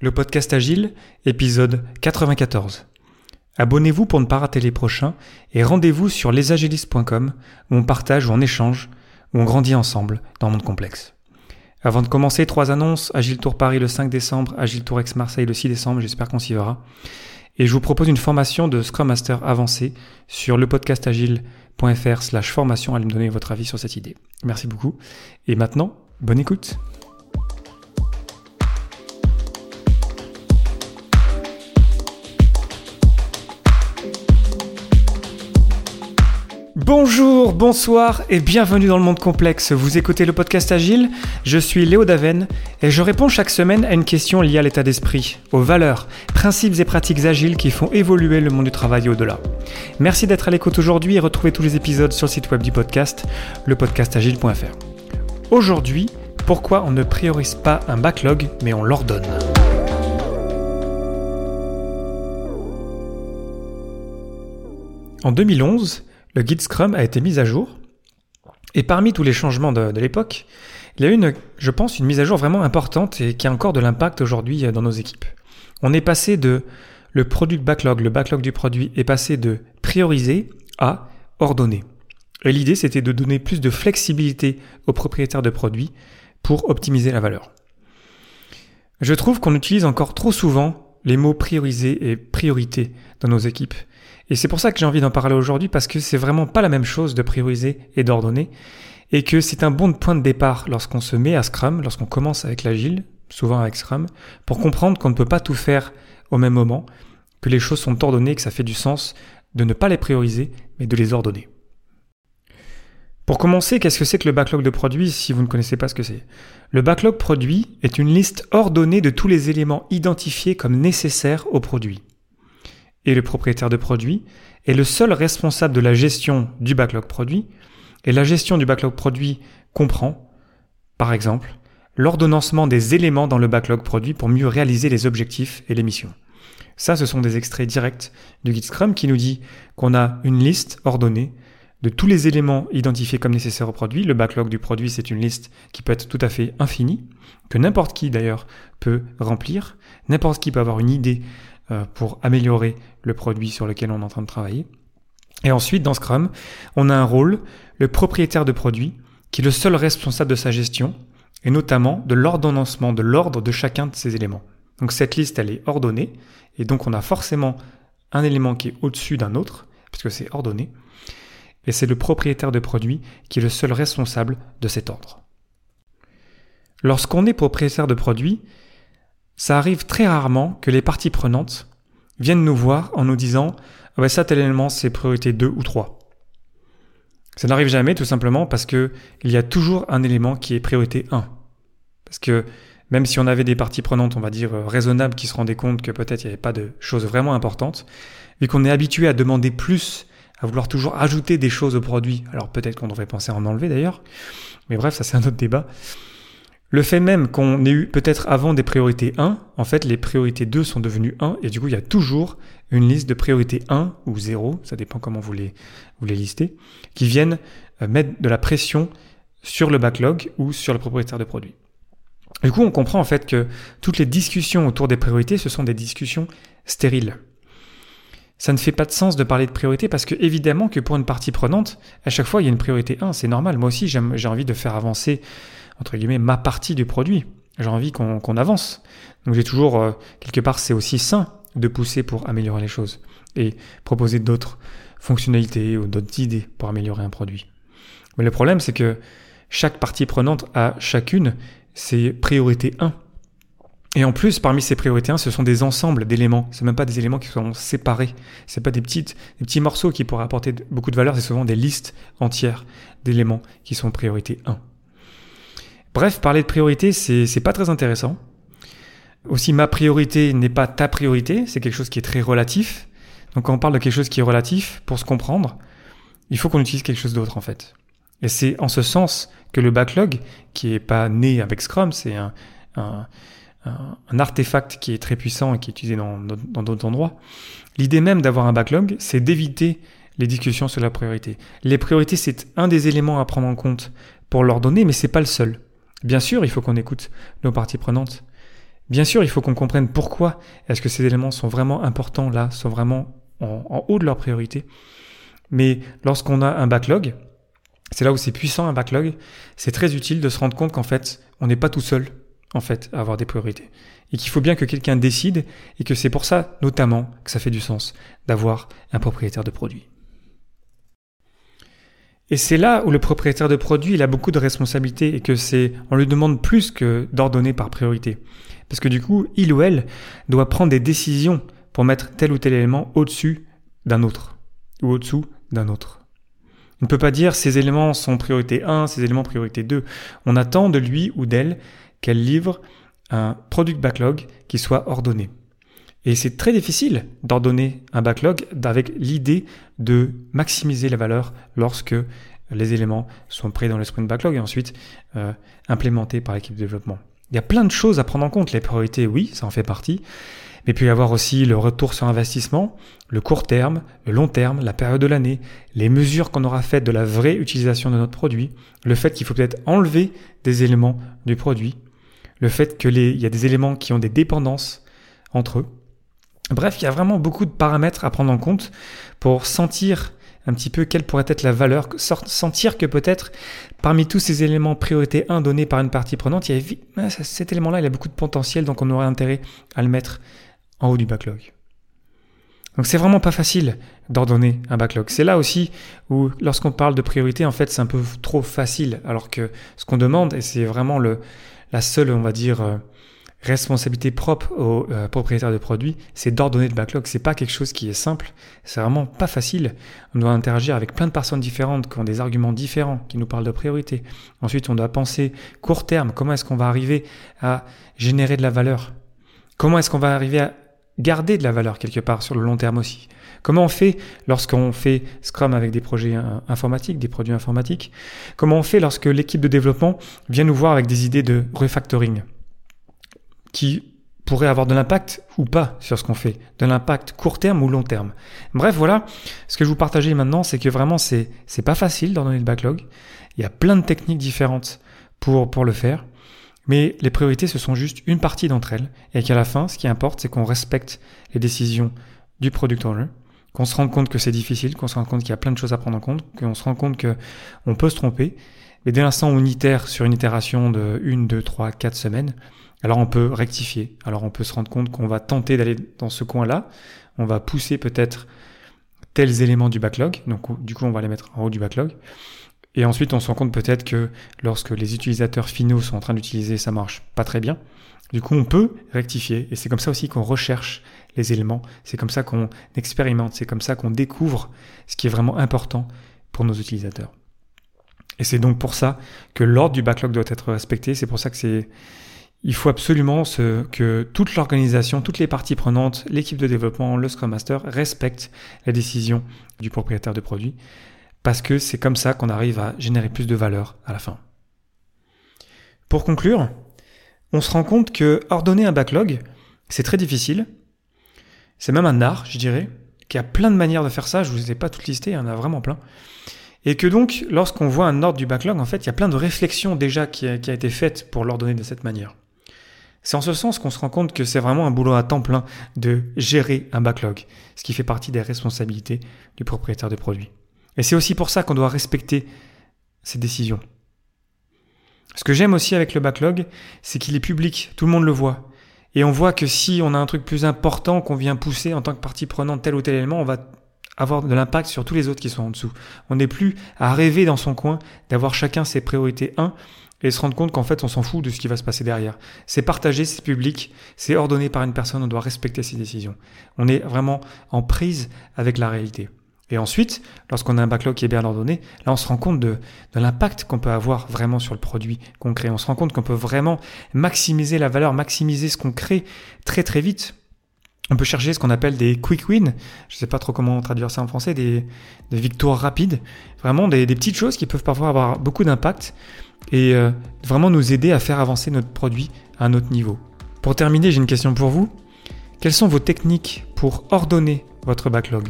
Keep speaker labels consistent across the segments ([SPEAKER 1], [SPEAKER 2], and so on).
[SPEAKER 1] le podcast Agile, épisode 94. Abonnez-vous pour ne pas rater les prochains et rendez-vous sur lesagilistes.com où on partage ou on échange, où on grandit ensemble dans un monde complexe. Avant de commencer, trois annonces. Agile Tour Paris le 5 décembre, Agile Tour Ex Marseille le 6 décembre, j'espère qu'on s'y verra. Et je vous propose une formation de Scrum Master avancé sur le podcastagile.fr slash formation. Allez me donner votre avis sur cette idée. Merci beaucoup. Et maintenant, bonne écoute. Bonjour, bonsoir et bienvenue dans le monde complexe. Vous écoutez le podcast Agile, je suis Léo Daven et je réponds chaque semaine à une question liée à l'état d'esprit, aux valeurs, principes et pratiques agiles qui font évoluer le monde du travail au-delà. Merci d'être à l'écoute aujourd'hui et retrouvez tous les épisodes sur le site web du podcast, lepodcastagile.fr. Aujourd'hui, pourquoi on ne priorise pas un backlog mais on l'ordonne? En 2011, le guide Scrum a été mis à jour. Et parmi tous les changements de, l'époque, il y a une, je pense, une mise à jour vraiment importante et qui a encore de l'impact aujourd'hui euh, dans nos équipes. On est passé de le product backlog, le backlog du produit est passé de prioriser à ordonner. Et l'idée, c'était de donner plus de flexibilité aux propriétaires de produits pour optimiser la valeur. Je trouve qu'on utilise encore trop souvent les mots prioriser et priorité dans nos équipes. Et c'est pour ça que j'ai envie d'en parler aujourd'hui parce que c'est vraiment pas la même chose de prioriser et d'ordonner et que c'est un bon point de départ lorsqu'on se met à Scrum, lorsqu'on commence avec l'agile, souvent avec Scrum, pour comprendre qu'on ne peut pas tout faire au même moment, que les choses sont ordonnées, que ça fait du sens de ne pas les prioriser, mais de les ordonner. Pour commencer, qu'est-ce que c'est que le backlog de produits si vous ne connaissez pas ce que c'est? Le backlog produit est une liste ordonnée de tous les éléments identifiés comme nécessaires au produit et le propriétaire de produit est le seul responsable de la gestion du backlog produit. Et la gestion du backlog produit comprend, par exemple, l'ordonnancement des éléments dans le backlog produit pour mieux réaliser les objectifs et les missions. Ça, ce sont des extraits directs du guide Scrum qui nous dit qu'on a une liste ordonnée de tous les éléments identifiés comme nécessaires au produit. Le backlog du produit, c'est une liste qui peut être tout à fait infinie, que n'importe qui d'ailleurs peut remplir. N'importe qui peut avoir une idée euh, pour améliorer le produit sur lequel on est en train de travailler. Et ensuite, dans Scrum, on a un rôle, le propriétaire de produit, qui est le seul responsable de sa gestion, et notamment de l'ordonnancement, de l'ordre de chacun de ces éléments. Donc cette liste, elle est ordonnée, et donc on a forcément un élément qui est au-dessus d'un autre, puisque c'est ordonné, et c'est le propriétaire de produit qui est le seul responsable de cet ordre. Lorsqu'on est propriétaire de produit, ça arrive très rarement que les parties prenantes viennent nous voir en nous disant ah ça tel élément c'est priorité 2 ou 3. Ça n'arrive jamais tout simplement parce que il y a toujours un élément qui est priorité 1. Parce que même si on avait des parties prenantes, on va dire euh, raisonnables, qui se rendaient compte que peut-être il n'y avait pas de choses vraiment importantes, vu qu'on est habitué à demander plus, à vouloir toujours ajouter des choses au produit, alors peut-être qu'on devrait penser à en enlever d'ailleurs, mais bref, ça c'est un autre débat. Le fait même qu'on ait eu peut-être avant des priorités 1, en fait les priorités 2 sont devenues 1 et du coup il y a toujours une liste de priorités 1 ou 0, ça dépend comment vous les, vous les listez, qui viennent euh, mettre de la pression sur le backlog ou sur le propriétaire de produit. Du coup on comprend en fait que toutes les discussions autour des priorités ce sont des discussions stériles. Ça ne fait pas de sens de parler de priorité parce que évidemment que pour une partie prenante, à chaque fois il y a une priorité 1, c'est normal. Moi aussi j'ai envie de faire avancer entre guillemets, ma partie du produit. J'ai envie qu'on avance. Donc j'ai toujours, euh, quelque part, c'est aussi sain de pousser pour améliorer les choses et proposer d'autres fonctionnalités ou d'autres idées pour améliorer un produit. Mais le problème, c'est que chaque partie prenante a chacune ses priorités 1. Et en plus, parmi ces priorités 1, ce sont des ensembles d'éléments. C'est même pas des éléments qui sont séparés. C'est pas des petites, des petits morceaux qui pourraient apporter beaucoup de valeur. C'est souvent des listes entières d'éléments qui sont priorité 1. Bref, parler de priorité, c'est pas très intéressant. Aussi, ma priorité n'est pas ta priorité, c'est quelque chose qui est très relatif. Donc quand on parle de quelque chose qui est relatif, pour se comprendre, il faut qu'on utilise quelque chose d'autre en fait. Et c'est en ce sens que le backlog, qui est pas né avec Scrum, c'est un, un, un, artefact qui est très puissant et qui est utilisé dans d'autres endroits. L'idée même d'avoir un backlog, c'est d'éviter les discussions sur la priorité. Les priorités, c'est un des éléments à prendre en compte pour leur donner, mais c'est pas le seul. Bien sûr, il faut qu'on écoute nos parties prenantes. Bien sûr, il faut qu'on comprenne pourquoi est-ce que ces éléments sont vraiment importants là, sont vraiment en, en haut de leur priorité. Mais lorsqu'on a un backlog, c'est là où c'est puissant un backlog, c'est très utile de se rendre compte qu'en fait, on n'est pas tout seul en fait avoir des priorités et qu'il faut bien que quelqu'un décide et que c'est pour ça notamment que ça fait du sens d'avoir un propriétaire de produit. Et c'est là où le propriétaire de produit il a beaucoup de responsabilités et que c'est on lui demande plus que d'ordonner par priorité parce que du coup, il ou elle doit prendre des décisions pour mettre tel ou tel élément au-dessus d'un autre ou au-dessous d'un autre. Il ne peut pas dire ces éléments sont priorité 1, ces éléments priorité 2. On attend de lui ou d'elle qu'elle livre un product backlog qui soit ordonné. Et c'est très difficile d'ordonner un backlog avec l'idée de maximiser la valeur lorsque les éléments sont pris dans le sprint backlog et ensuite euh, implémentés par l'équipe de développement. Il y a plein de choses à prendre en compte. Les priorités, oui, ça en fait partie. Mais puis avoir aussi le retour sur investissement, le court terme, le long terme, la période de l'année, les mesures qu'on aura faites de la vraie utilisation de notre produit, le fait qu'il faut peut-être enlever des éléments du produit, le fait qu'il y a des éléments qui ont des dépendances entre eux. Bref, il y a vraiment beaucoup de paramètres à prendre en compte pour sentir un petit peu quelle pourrait être la valeur, sentir que peut-être parmi tous ces éléments priorité 1 donnés par une partie prenante, il y a, ah, cet élément-là, il a beaucoup de potentiel, donc on aurait intérêt à le mettre en haut du backlog. Donc c'est vraiment pas facile d'ordonner un backlog. C'est là aussi où lorsqu'on parle de priorité, en fait, c'est un peu trop facile, alors que ce qu'on demande, et c'est vraiment le, la seule, on va dire, euh, responsabilité propre aux euh, de produits, c'est d'ordonner le backlog. C'est pas quelque chose qui est simple. C'est vraiment pas facile. On doit interagir avec plein de personnes différentes qui ont des arguments différents, qui nous parlent de priorité. Ensuite, on doit penser court terme. Comment est-ce qu'on va arriver à générer de la valeur? Comment est-ce qu'on va arriver à garder de la valeur quelque part sur le long terme aussi. Comment on fait lorsqu'on fait Scrum avec des projets informatiques, des produits informatiques? Comment on fait lorsque l'équipe de développement vient nous voir avec des idées de refactoring qui pourrait avoir de l'impact ou pas sur ce qu'on fait, de l'impact court terme ou long terme? Bref, voilà, ce que je vous partageais maintenant, c'est que vraiment c'est c'est pas facile d'ordonner le backlog. Il y a plein de techniques différentes pour pour le faire, mais les priorités ce sont juste une partie d'entre elles et qu'à la fin, ce qui importe, c'est qu'on respecte les décisions du product owner, qu'on se rende compte que c'est difficile, qu'on se rende compte qu'il y a plein de choses à prendre en compte, qu'on se rend compte que on peut se tromper, mais dès l'instant où on itère sur une itération de une, deux, trois, quatre semaines, alors on peut rectifier. Alors on peut se rendre compte qu'on va tenter d'aller dans ce coin-là. On va pousser peut-être tels éléments du backlog. Donc du coup, on va les mettre en haut du backlog. Et ensuite, on se rend compte peut-être que lorsque les utilisateurs finaux sont en train d'utiliser, ça marche pas très bien. Du coup, on peut rectifier. Et c'est comme ça aussi qu'on recherche les éléments. C'est comme ça qu'on expérimente. C'est comme ça qu'on découvre ce qui est vraiment important pour nos utilisateurs. Et c'est donc pour ça que l'ordre du backlog doit être respecté. C'est pour ça que c'est il faut absolument que toute l'organisation, toutes les parties prenantes, l'équipe de développement, le Scrum Master respectent la décision du propriétaire de produit parce que c'est comme ça qu'on arrive à générer plus de valeur à la fin. Pour conclure, on se rend compte que ordonner un backlog, c'est très difficile. C'est même un art, je dirais, qu'il y a plein de manières de faire ça. Je vous ai pas toutes listées, il y en a vraiment plein. Et que donc, lorsqu'on voit un ordre du backlog, en fait, il y a plein de réflexions déjà qui a, qui a été faites pour l'ordonner de cette manière. C'est en ce sens qu'on se rend compte que c'est vraiment un boulot à temps plein de gérer un backlog, ce qui fait partie des responsabilités du propriétaire de produit. Et c'est aussi pour ça qu'on doit respecter ces décisions. Ce que j'aime aussi avec le backlog, c'est qu'il est public, tout le monde le voit. Et on voit que si on a un truc plus important qu'on vient pousser en tant que partie prenante tel ou tel élément, on va avoir de l'impact sur tous les autres qui sont en dessous. On n'est plus à rêver dans son coin d'avoir chacun ses priorités 1 et se rendre compte qu'en fait on s'en fout de ce qui va se passer derrière. C'est partagé, c'est public, c'est ordonné par une personne, on doit respecter ses décisions. On est vraiment en prise avec la réalité. Et ensuite, lorsqu'on a un backlog qui est bien ordonné, là on se rend compte de, l'impact qu'on peut avoir vraiment sur le produit qu'on crée. On se rend compte qu'on peut vraiment maximiser la valeur, maximiser ce qu'on crée très très vite. On peut chercher ce qu'on appelle des quick wins. Je ne sais pas trop comment traduire ça en français, des, victoires rapides. Vraiment des, des petites choses qui peuvent parfois avoir beaucoup d'impact et euh, vraiment nous aider à faire avancer notre produit à un autre niveau. Pour terminer, j'ai une question pour vous. Quelles sont vos techniques pour ordonner votre backlog?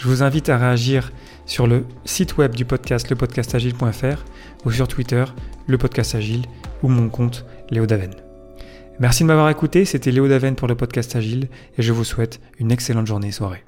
[SPEAKER 1] Je vous invite à réagir sur le site web du podcast lepodcastagile.fr ou sur Twitter, le podcast agile ou mon compte Léo Daven. Merci de m'avoir écouté, c'était Léo Daven pour le podcast Agile et je vous souhaite une excellente journée et soirée.